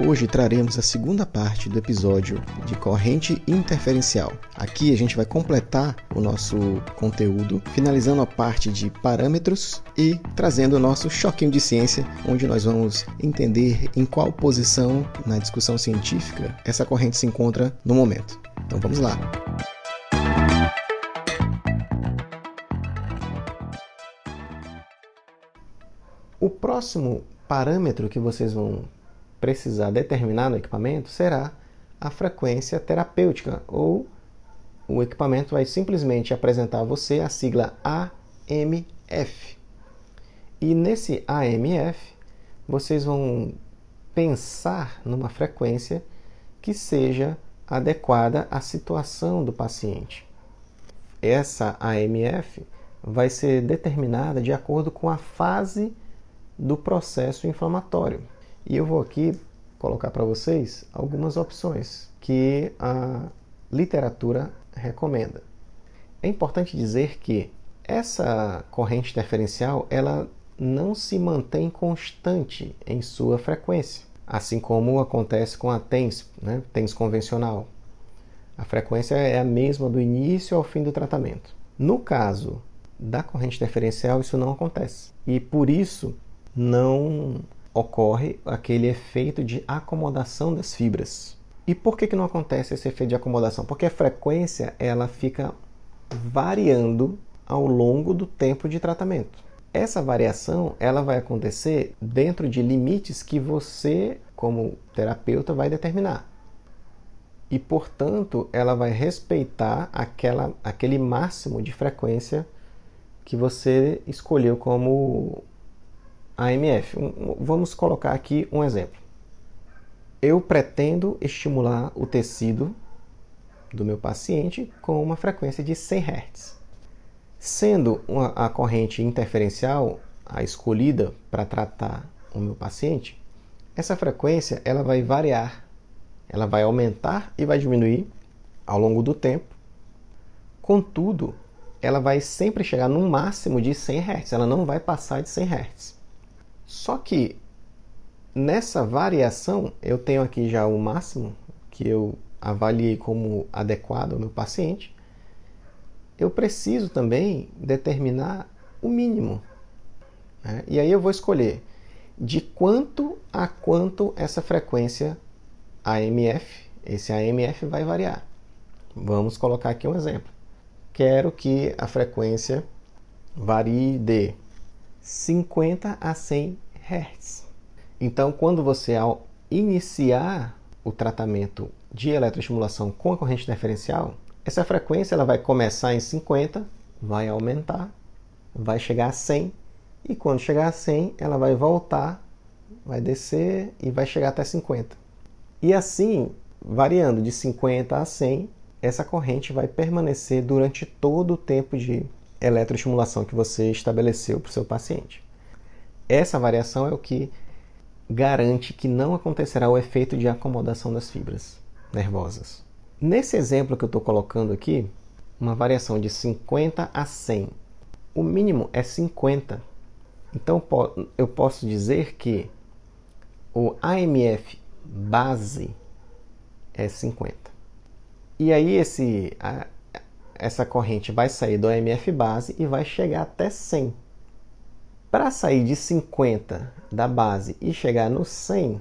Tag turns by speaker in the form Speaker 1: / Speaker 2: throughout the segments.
Speaker 1: Hoje traremos a segunda parte do episódio de corrente interferencial. Aqui a gente vai completar o nosso conteúdo, finalizando a parte de parâmetros e trazendo o nosso choquinho de ciência, onde nós vamos entender em qual posição na discussão científica essa corrente se encontra no momento. Então vamos lá. O próximo parâmetro que vocês vão precisar determinar no equipamento será a frequência terapêutica, ou o equipamento vai simplesmente apresentar a você a sigla AMF. E nesse AMF, vocês vão pensar numa frequência que seja adequada à situação do paciente. Essa AMF vai ser determinada de acordo com a fase do processo inflamatório. E eu vou aqui colocar para vocês algumas opções que a literatura recomenda. É importante dizer que essa corrente interferencial ela não se mantém constante em sua frequência, assim como acontece com a TENS, né, TENS convencional. A frequência é a mesma do início ao fim do tratamento. No caso da corrente interferencial, isso não acontece. E por isso não ocorre aquele efeito de acomodação das fibras. E por que, que não acontece esse efeito de acomodação? Porque a frequência ela fica variando ao longo do tempo de tratamento. Essa variação ela vai acontecer dentro de limites que você, como terapeuta, vai determinar. E, portanto, ela vai respeitar aquela, aquele máximo de frequência que você escolheu como AMF. Vamos colocar aqui um exemplo. Eu pretendo estimular o tecido do meu paciente com uma frequência de 100 Hz. Sendo uma, a corrente interferencial a escolhida para tratar o meu paciente, essa frequência ela vai variar, ela vai aumentar e vai diminuir ao longo do tempo. Contudo, ela vai sempre chegar no máximo de 100 Hz, ela não vai passar de 100 Hz. Só que nessa variação, eu tenho aqui já o máximo que eu avaliei como adequado ao meu paciente. Eu preciso também determinar o mínimo. Né? E aí eu vou escolher de quanto a quanto essa frequência AMF, esse AMF vai variar. Vamos colocar aqui um exemplo. Quero que a frequência varie de 50 a 100 Hz. Então, quando você ao iniciar o tratamento de eletroestimulação com a corrente interferencial, essa frequência ela vai começar em 50, vai aumentar, vai chegar a 100 e quando chegar a 100, ela vai voltar, vai descer e vai chegar até 50. E assim, variando de 50 a 100, essa corrente vai permanecer durante todo o tempo de eletroestimulação que você estabeleceu para o seu paciente. Essa variação é o que garante que não acontecerá o efeito de acomodação das fibras nervosas. Nesse exemplo que eu estou colocando aqui, uma variação de 50 a 100, o mínimo é 50. Então eu posso dizer que o AMF base é 50. E aí esse, essa corrente vai sair do AMF base e vai chegar até 100. Para sair de 50 da base e chegar no 100,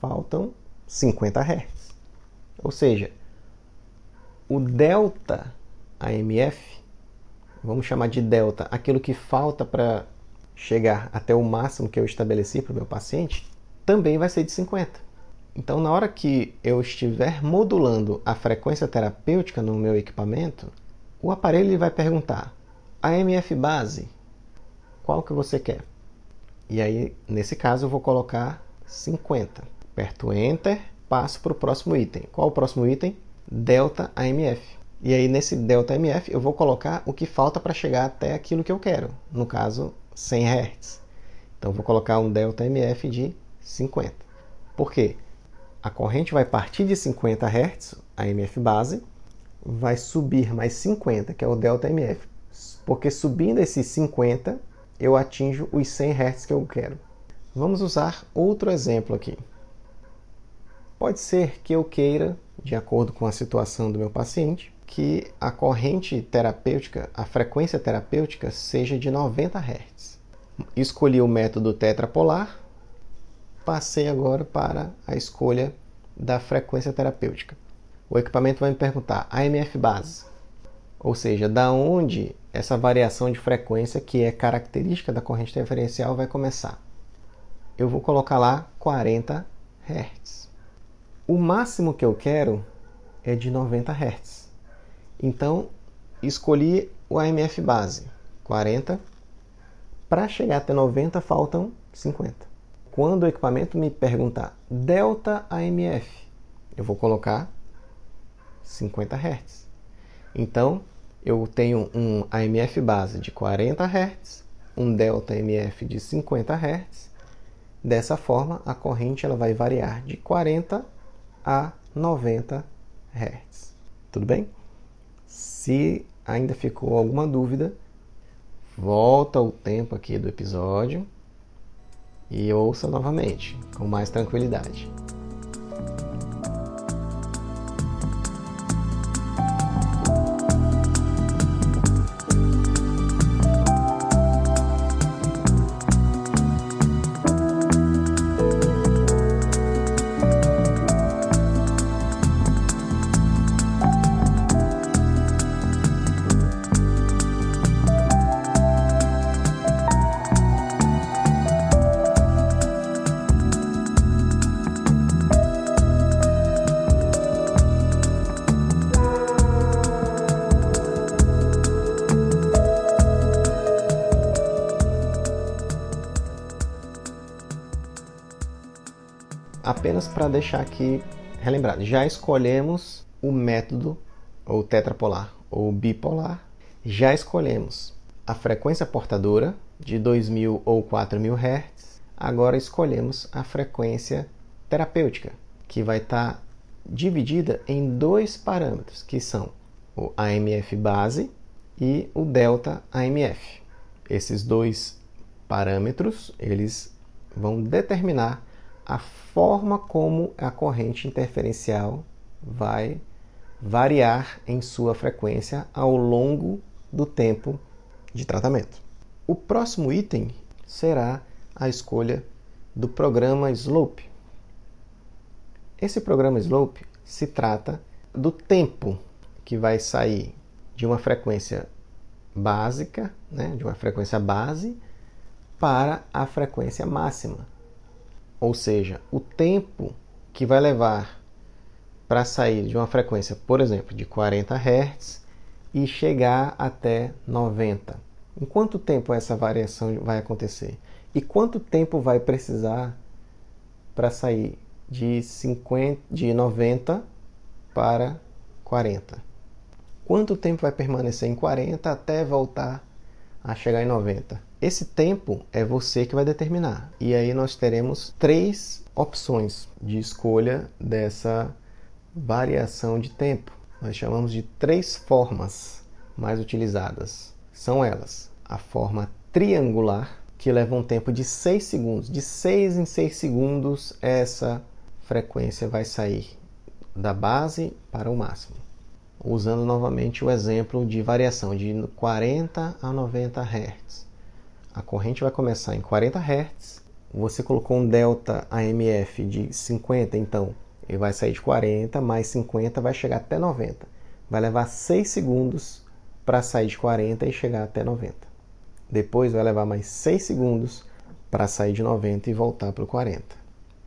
Speaker 1: faltam 50 Hz. Ou seja, o delta AMF, vamos chamar de delta, aquilo que falta para chegar até o máximo que eu estabeleci para o meu paciente, também vai ser de 50. Então, na hora que eu estiver modulando a frequência terapêutica no meu equipamento, o aparelho vai perguntar: AMF base, qual que você quer? E aí, nesse caso, eu vou colocar 50. Aperto Enter, passo para o próximo item. Qual o próximo item? Delta AMF. E aí, nesse Delta AMF, eu vou colocar o que falta para chegar até aquilo que eu quero. No caso, 100 Hz. Então, vou colocar um Delta AMF de 50. Por quê? A corrente vai partir de 50 Hz, a MF base, vai subir mais 50, que é o delta MF. Porque subindo esses 50, eu atinjo os 100 Hz que eu quero. Vamos usar outro exemplo aqui. Pode ser que eu queira, de acordo com a situação do meu paciente, que a corrente terapêutica, a frequência terapêutica, seja de 90 Hz. Escolhi o método tetrapolar, passei agora para a escolha da frequência terapêutica. O equipamento vai me perguntar AMF base, ou seja, da onde essa variação de frequência que é característica da corrente referencial vai começar. Eu vou colocar lá 40 Hz. O máximo que eu quero é de 90 Hz. Então, escolhi o AMF base, 40. Para chegar até 90 faltam 50. Quando o equipamento me perguntar delta AMF, eu vou colocar 50 Hz. Então, eu tenho um AMF base de 40 Hz, um delta AMF de 50 Hz. Dessa forma, a corrente ela vai variar de 40 a 90 Hz. Tudo bem? Se ainda ficou alguma dúvida, volta o tempo aqui do episódio e ouça novamente, com mais tranquilidade. Apenas para deixar aqui relembrado, já escolhemos o método ou tetrapolar ou bipolar, já escolhemos a frequência portadora de 2000 ou 4000 Hz, agora escolhemos a frequência terapêutica, que vai estar tá dividida em dois parâmetros, que são o AMF base e o delta AMF. Esses dois parâmetros, eles vão determinar a forma como a corrente interferencial vai variar em sua frequência ao longo do tempo de tratamento. O próximo item será a escolha do programa Slope. Esse programa Slope se trata do tempo que vai sair de uma frequência básica, né, de uma frequência base, para a frequência máxima, ou seja, o tempo que vai levar para sair de uma frequência, por exemplo, de 40 Hz e chegar até 90. Em quanto tempo essa variação vai acontecer? E quanto tempo vai precisar para sair de 50 de 90 para 40? Quanto tempo vai permanecer em 40 até voltar a chegar em 90? Esse tempo é você que vai determinar. E aí nós teremos três opções de escolha dessa variação de tempo. Nós chamamos de três formas mais utilizadas. São elas: a forma triangular, que leva um tempo de 6 segundos. De 6 em 6 segundos, essa frequência vai sair da base para o máximo. Usando novamente o exemplo de variação de 40 a 90 Hz. A corrente vai começar em 40 Hz. Você colocou um delta AMF de 50, então ele vai sair de 40 mais 50 vai chegar até 90. Vai levar 6 segundos para sair de 40 e chegar até 90. Depois vai levar mais 6 segundos para sair de 90 e voltar para o 40.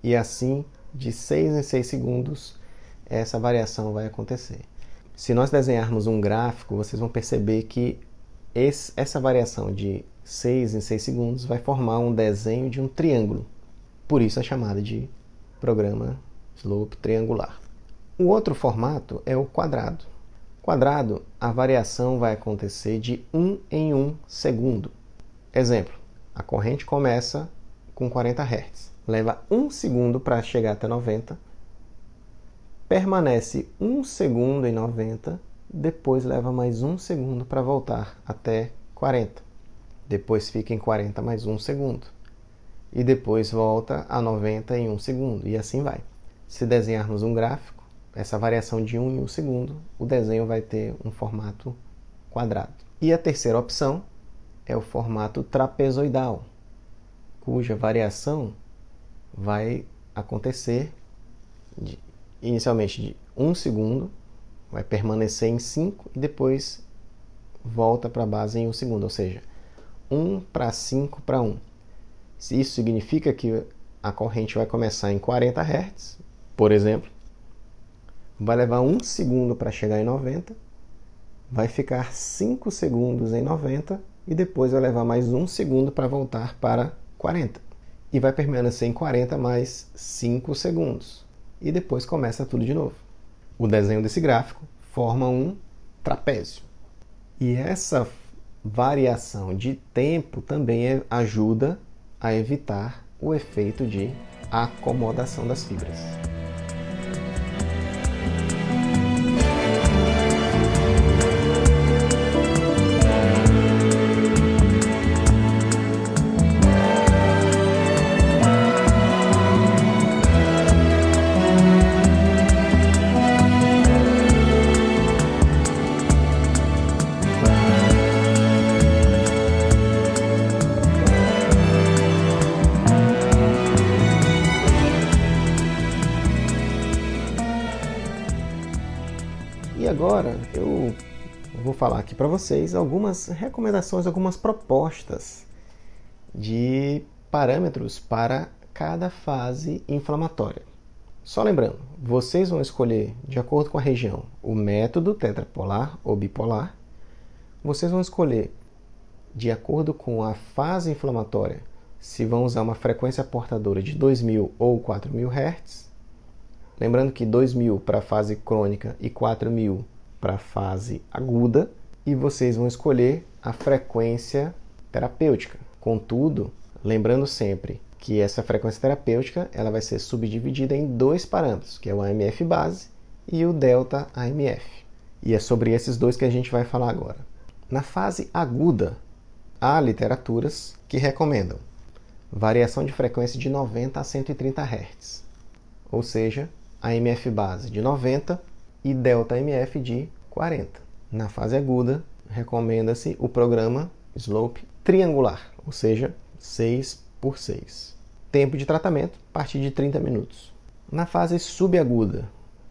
Speaker 1: E assim, de 6 em 6 segundos, essa variação vai acontecer. Se nós desenharmos um gráfico, vocês vão perceber que esse, essa variação de 6 em 6 segundos, vai formar um desenho de um triângulo. Por isso é chamada de programa slope triangular. O outro formato é o quadrado. Quadrado, a variação vai acontecer de 1 em 1 segundo. Exemplo, a corrente começa com 40 Hz, leva 1 segundo para chegar até 90, permanece 1 segundo em 90, depois leva mais 1 segundo para voltar até 40 depois fica em 40 mais 1 segundo, e depois volta a 90 em 1 segundo, e assim vai. se desenharmos um gráfico, essa variação de 1 em 1 segundo, o desenho vai ter um formato quadrado. E a terceira opção é o formato trapezoidal, cuja variação vai acontecer de, inicialmente de 1 segundo, vai permanecer em 5 e depois volta para a base em 1 segundo, ou seja, 1 para 5 para 1. Se isso significa que a corrente vai começar em 40 Hz, por exemplo, vai levar 1 segundo para chegar em 90, vai ficar 5 segundos em 90 e depois vai levar mais 1 segundo para voltar para 40. E vai permanecer em 40 mais 5 segundos. E depois começa tudo de novo. O desenho desse gráfico forma um trapézio. E essa variação de tempo também ajuda a evitar o efeito de acomodação das fibras. Aqui para vocês algumas recomendações, algumas propostas de parâmetros para cada fase inflamatória. Só lembrando, vocês vão escolher, de acordo com a região, o método tetrapolar ou bipolar. Vocês vão escolher, de acordo com a fase inflamatória, se vão usar uma frequência portadora de 2000 ou 4000 Hz Lembrando que 2.000 para a fase crônica e 4.000 para a fase aguda, e vocês vão escolher a frequência terapêutica. Contudo, lembrando sempre que essa frequência terapêutica ela vai ser subdividida em dois parâmetros, que é o AMF base e o delta AMF. E é sobre esses dois que a gente vai falar agora. Na fase aguda, há literaturas que recomendam variação de frequência de 90 a 130 Hz, ou seja, AMF base de 90 e delta AMF de 40. Na fase aguda, recomenda-se o programa slope triangular, ou seja, 6 por 6. Tempo de tratamento a partir de 30 minutos. Na fase subaguda,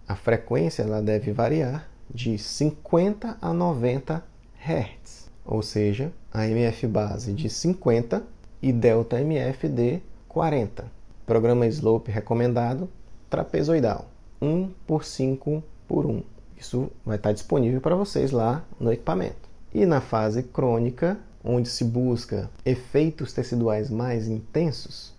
Speaker 1: a frequência ela deve variar de 50 a 90 Hz, ou seja, a MF base de 50 e delta MF de 40. Programa slope recomendado trapezoidal, 1 por 5 por 1. Isso vai estar disponível para vocês lá no equipamento. E na fase crônica, onde se busca efeitos teciduais mais intensos,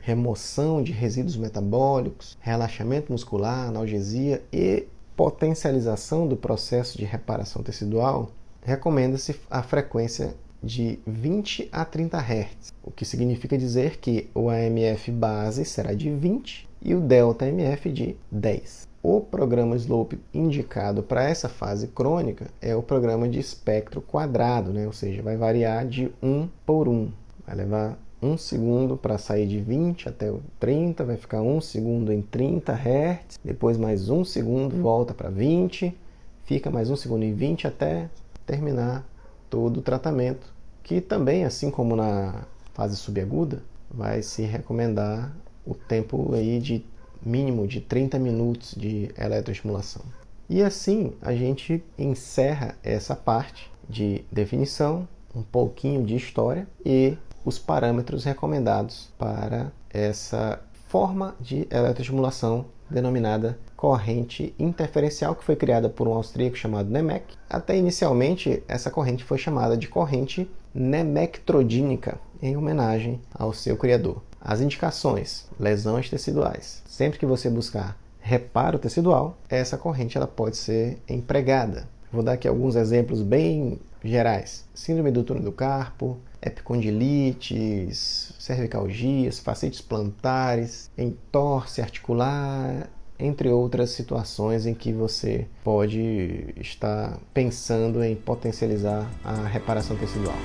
Speaker 1: remoção de resíduos metabólicos, relaxamento muscular, analgesia e potencialização do processo de reparação tecidual, recomenda-se a frequência de 20 a 30 Hz, o que significa dizer que o AMF base será de 20 e o delta de 10. O programa Slope indicado para essa fase crônica é o programa de espectro quadrado, né? ou seja, vai variar de 1 por 1. Vai levar 1 segundo para sair de 20 até 30, vai ficar 1 segundo em 30 Hz, depois mais 1 segundo volta para 20, fica mais 1 segundo em 20 até terminar todo o tratamento, que também, assim como na fase subaguda, vai se recomendar o tempo aí de mínimo de 30 minutos de eletroestimulação. E assim a gente encerra essa parte de definição, um pouquinho de história e os parâmetros recomendados para essa forma de eletroestimulação denominada corrente interferencial, que foi criada por um austríaco chamado Nemec. Até inicialmente, essa corrente foi chamada de corrente nemectrodínica, em homenagem ao seu criador. As indicações: lesões teciduais. Sempre que você buscar reparo tecidual, essa corrente ela pode ser empregada. Vou dar aqui alguns exemplos bem gerais: síndrome do túnel do carpo, epicondilites, cervicalgias, facetes plantares, entorse articular, entre outras situações em que você pode estar pensando em potencializar a reparação tecidual.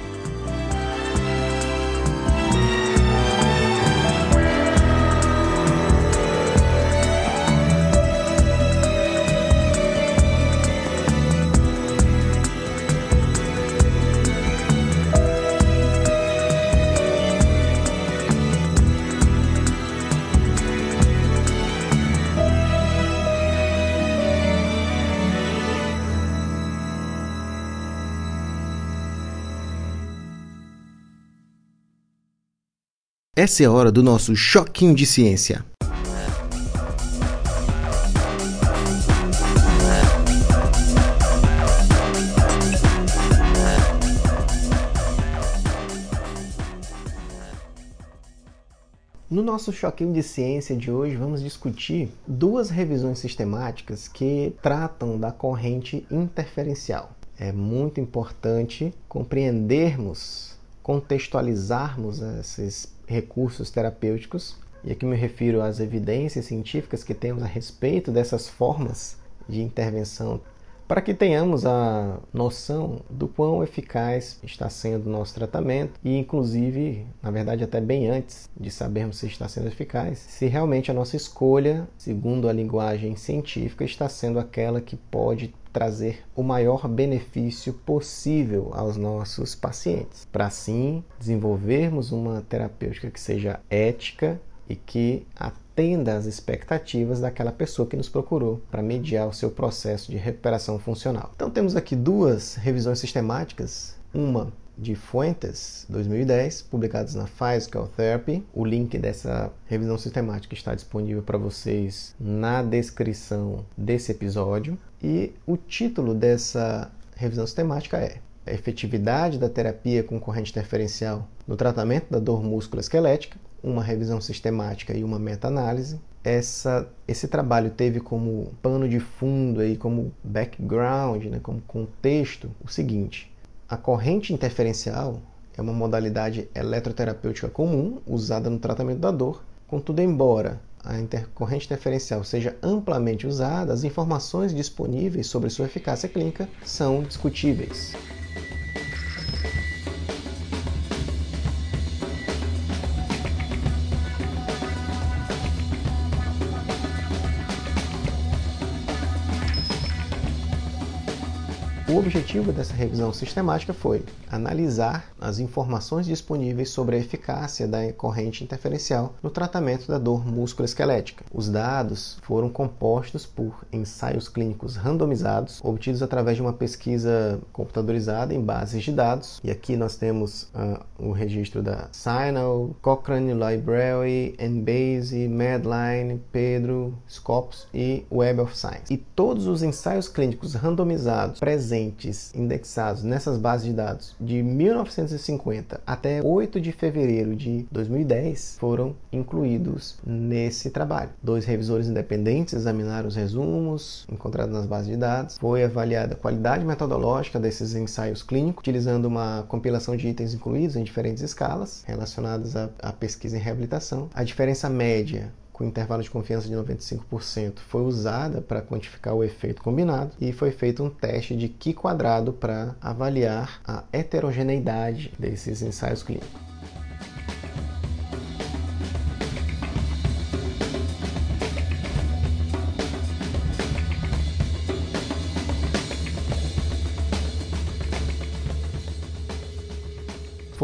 Speaker 1: Essa é a hora do nosso choquinho de ciência. No nosso choquinho de ciência de hoje, vamos discutir duas revisões sistemáticas que tratam da corrente interferencial. É muito importante compreendermos, contextualizarmos esses recursos terapêuticos, e aqui me refiro às evidências científicas que temos a respeito dessas formas de intervenção para que tenhamos a noção do quão eficaz está sendo o nosso tratamento e, inclusive, na verdade, até bem antes de sabermos se está sendo eficaz, se realmente a nossa escolha, segundo a linguagem científica, está sendo aquela que pode trazer o maior benefício possível aos nossos pacientes, para assim desenvolvermos uma terapêutica que seja ética e que atenda às expectativas daquela pessoa que nos procurou para mediar o seu processo de recuperação funcional. Então temos aqui duas revisões sistemáticas, uma de Fuentes, 2010, publicadas na Physical Therapy. O link dessa revisão sistemática está disponível para vocês na descrição desse episódio. E o título dessa revisão sistemática é a efetividade da terapia com corrente interferencial no tratamento da dor músculo-esquelética uma revisão sistemática e uma meta-análise. Essa, esse trabalho teve como pano de fundo, aí, como background, né, como contexto, o seguinte: a corrente interferencial é uma modalidade eletroterapêutica comum usada no tratamento da dor. Contudo, embora a intercorrente interferencial seja amplamente usada, as informações disponíveis sobre sua eficácia clínica são discutíveis. Objetivo dessa revisão sistemática foi analisar as informações disponíveis sobre a eficácia da corrente interferencial no tratamento da dor musculoesquelética. Os dados foram compostos por ensaios clínicos randomizados, obtidos através de uma pesquisa computadorizada em bases de dados. E aqui nós temos uh, o registro da Sinal, Cochrane Library, Embase, Medline, Pedro, Scopus e Web of Science. E todos os ensaios clínicos randomizados presentes indexados nessas bases de dados de 1950 até 8 de fevereiro de 2010 foram incluídos nesse trabalho. Dois revisores independentes examinaram os resumos encontrados nas bases de dados. Foi avaliada a qualidade metodológica desses ensaios clínicos, utilizando uma compilação de itens incluídos em diferentes escalas relacionadas à, à pesquisa em reabilitação. A diferença média com intervalo de confiança de 95%, foi usada para quantificar o efeito combinado e foi feito um teste de Q quadrado para avaliar a heterogeneidade desses ensaios clínicos.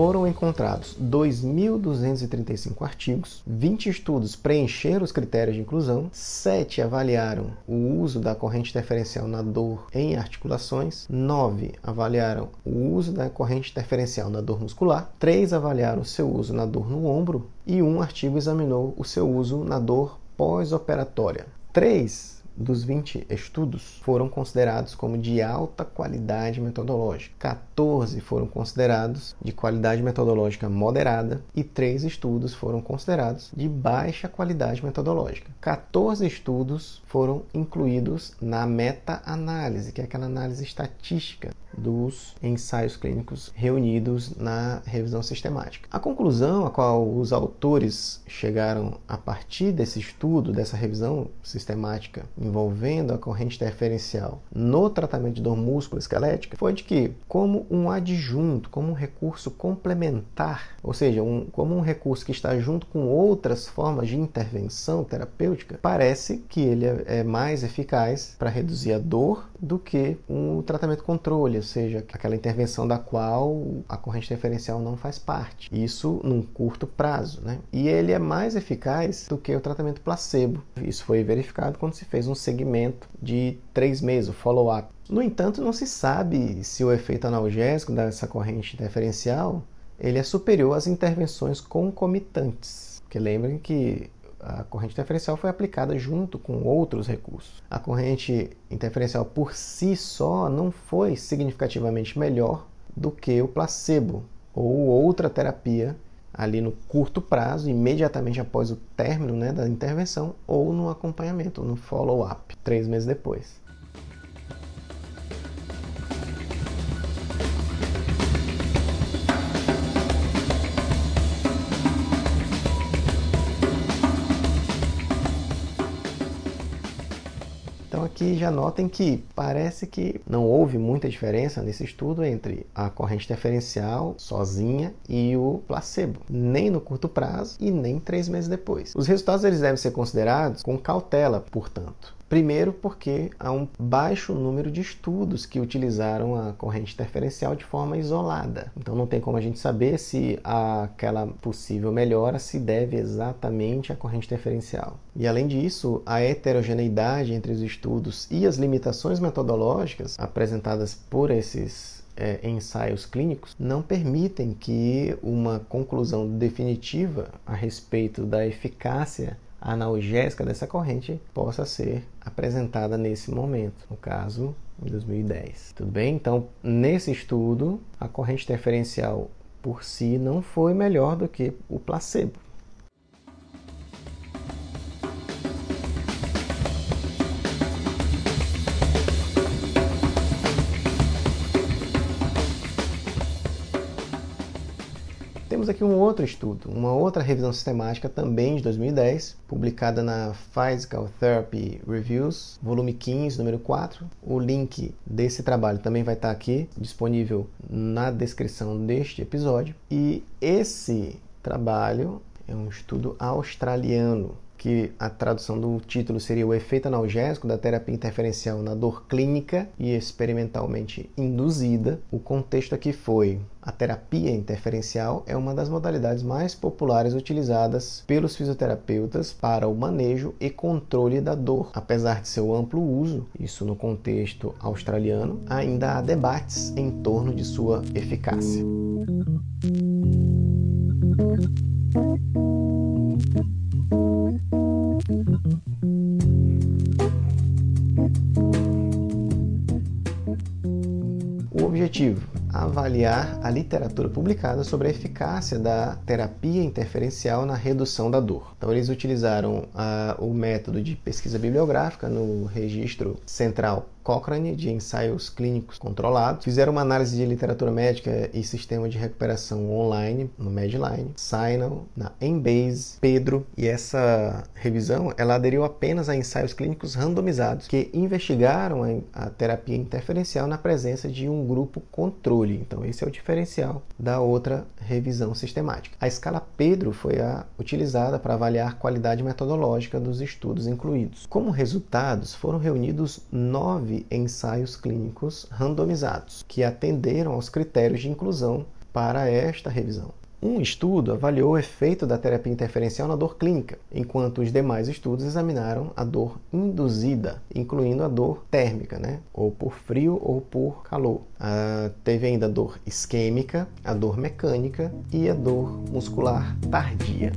Speaker 1: Foram encontrados 2.235 artigos, 20 estudos preencheram os critérios de inclusão, 7 avaliaram o uso da corrente interferencial na dor em articulações, 9 avaliaram o uso da corrente interferencial na dor muscular, 3 avaliaram o seu uso na dor no ombro e um artigo examinou o seu uso na dor pós-operatória. Três dos 20 estudos foram considerados como de alta qualidade metodológica. 14 foram considerados de qualidade metodológica moderada e 3 estudos foram considerados de baixa qualidade metodológica. 14 estudos foram incluídos na meta-análise, que é aquela análise estatística dos ensaios clínicos reunidos na revisão sistemática. A conclusão a qual os autores chegaram a partir desse estudo, dessa revisão sistemática envolvendo a corrente interferencial no tratamento de dor músculo-esquelética, foi de que, como um adjunto, como um recurso complementar, ou seja, um, como um recurso que está junto com outras formas de intervenção terapêutica, parece que ele é, é mais eficaz para reduzir a dor do que um tratamento controle, ou seja, aquela intervenção da qual a corrente interferencial não faz parte. Isso num curto prazo, né? E ele é mais eficaz do que o tratamento placebo. Isso foi verificado quando se fez um segmento de três meses, o follow-up. No entanto, não se sabe se o efeito analgésico dessa corrente interferencial ele é superior às intervenções concomitantes. Porque lembrem que a corrente interferencial foi aplicada junto com outros recursos. A corrente interferencial por si só não foi significativamente melhor do que o placebo ou outra terapia ali no curto prazo, imediatamente após o término né, da intervenção, ou no acompanhamento, no follow-up, três meses depois. Aqui já notem que parece que não houve muita diferença nesse estudo entre a corrente interferencial sozinha e o placebo, nem no curto prazo e nem três meses depois. Os resultados eles devem ser considerados com cautela, portanto. Primeiro, porque há um baixo número de estudos que utilizaram a corrente interferencial de forma isolada. Então, não tem como a gente saber se aquela possível melhora se deve exatamente à corrente interferencial. E, além disso, a heterogeneidade entre os estudos e as limitações metodológicas apresentadas por esses é, ensaios clínicos não permitem que uma conclusão definitiva a respeito da eficácia analgésica dessa corrente possa ser apresentada nesse momento, no caso, em 2010. Tudo bem? Então, nesse estudo, a corrente interferencial por si não foi melhor do que o placebo. Temos aqui um outro estudo, uma outra revisão sistemática também de 2010, publicada na Physical Therapy Reviews, volume 15, número 4. O link desse trabalho também vai estar aqui disponível na descrição deste episódio. E esse trabalho é um estudo australiano que a tradução do título seria o efeito analgésico da terapia interferencial na dor clínica e experimentalmente induzida. O contexto aqui foi a terapia interferencial é uma das modalidades mais populares utilizadas pelos fisioterapeutas para o manejo e controle da dor. Apesar de seu amplo uso, isso no contexto australiano, ainda há debates em torno de sua eficácia. Objetivo avaliar a literatura publicada sobre a eficácia da terapia interferencial na redução da dor. Então, eles utilizaram uh, o método de pesquisa bibliográfica no registro central Cochrane de ensaios clínicos controlados, fizeram uma análise de literatura médica e sistema de recuperação online no Medline, Sinal, na Embase, Pedro, e essa revisão ela aderiu apenas a ensaios clínicos randomizados que investigaram a, terapia interferencial na presença de um grupo controle. Então esse é o diferencial da outra revisão sistemática. A escala Pedro foi a utilizada para avaliar a qualidade metodológica dos estudos incluídos. Como resultados, foram reunidos nove nove ensaios clínicos randomizados que atenderam aos critérios de inclusão para esta revisão. Um estudo avaliou o efeito da terapia interferencial na dor clínica, enquanto os demais estudos examinaram a dor induzida, incluindo a dor térmica, né? ou por frio ou por calor. Ah, teve ainda a dor isquêmica, a dor mecânica e a dor muscular tardia.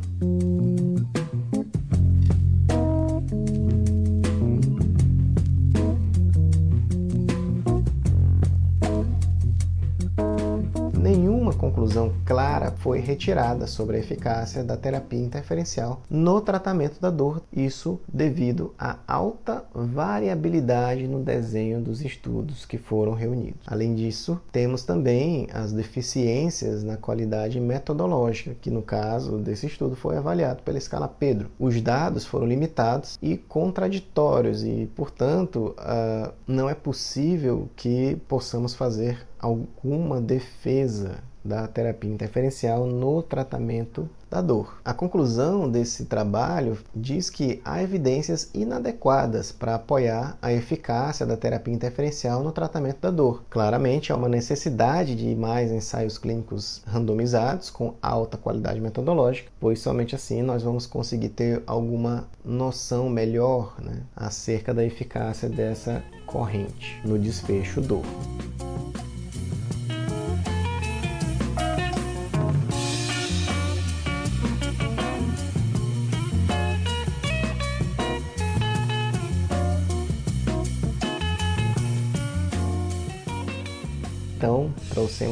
Speaker 1: Conclusão clara foi retirada sobre a eficácia da terapia interferencial no tratamento da dor, isso devido à alta variabilidade no desenho dos estudos que foram reunidos. Além disso, temos também as deficiências na qualidade metodológica, que no caso desse estudo foi avaliado pela escala Pedro. Os dados foram limitados e contraditórios e, portanto, uh, não é possível que possamos fazer alguma defesa da terapia interferencial no tratamento da dor. A conclusão desse trabalho diz que há evidências inadequadas para apoiar a eficácia da terapia interferencial no tratamento da dor. Claramente, há uma necessidade de mais ensaios clínicos randomizados com alta qualidade metodológica, pois somente assim nós vamos conseguir ter alguma noção melhor né, acerca da eficácia dessa corrente no desfecho dor.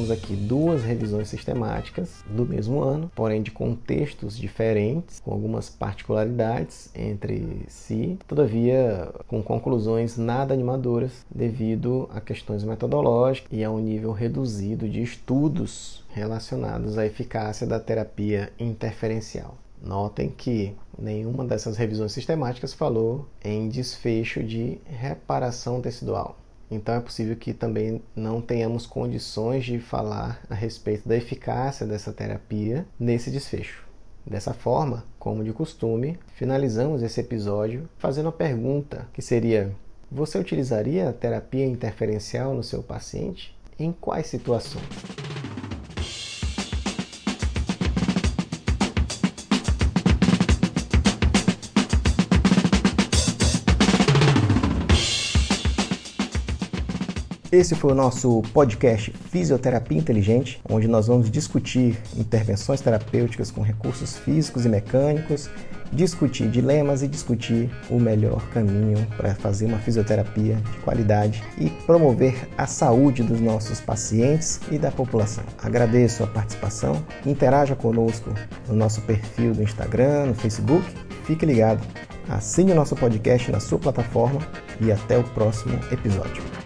Speaker 1: Trouxemos aqui duas revisões sistemáticas do mesmo ano, porém de contextos diferentes, com algumas particularidades entre si, todavia com conclusões nada animadoras devido a questões metodológicas e a um nível reduzido de estudos relacionados à eficácia da terapia interferencial. Notem que nenhuma dessas revisões sistemáticas falou em desfecho de reparação tecidual. Então é possível que também não tenhamos condições de falar a respeito da eficácia dessa terapia nesse desfecho. Dessa forma, como de costume, finalizamos esse episódio fazendo a pergunta que seria: você utilizaria a terapia interferencial no seu paciente? Em quais situações? Esse foi o nosso podcast Fisioterapia Inteligente, onde nós vamos discutir intervenções terapêuticas com recursos físicos e mecânicos, discutir dilemas e discutir o melhor caminho para fazer uma fisioterapia de qualidade e promover a saúde dos nossos pacientes e da população. Agradeço a participação, interaja conosco no nosso perfil do Instagram, no Facebook. Fique ligado, assine o nosso podcast na sua plataforma e até o próximo episódio.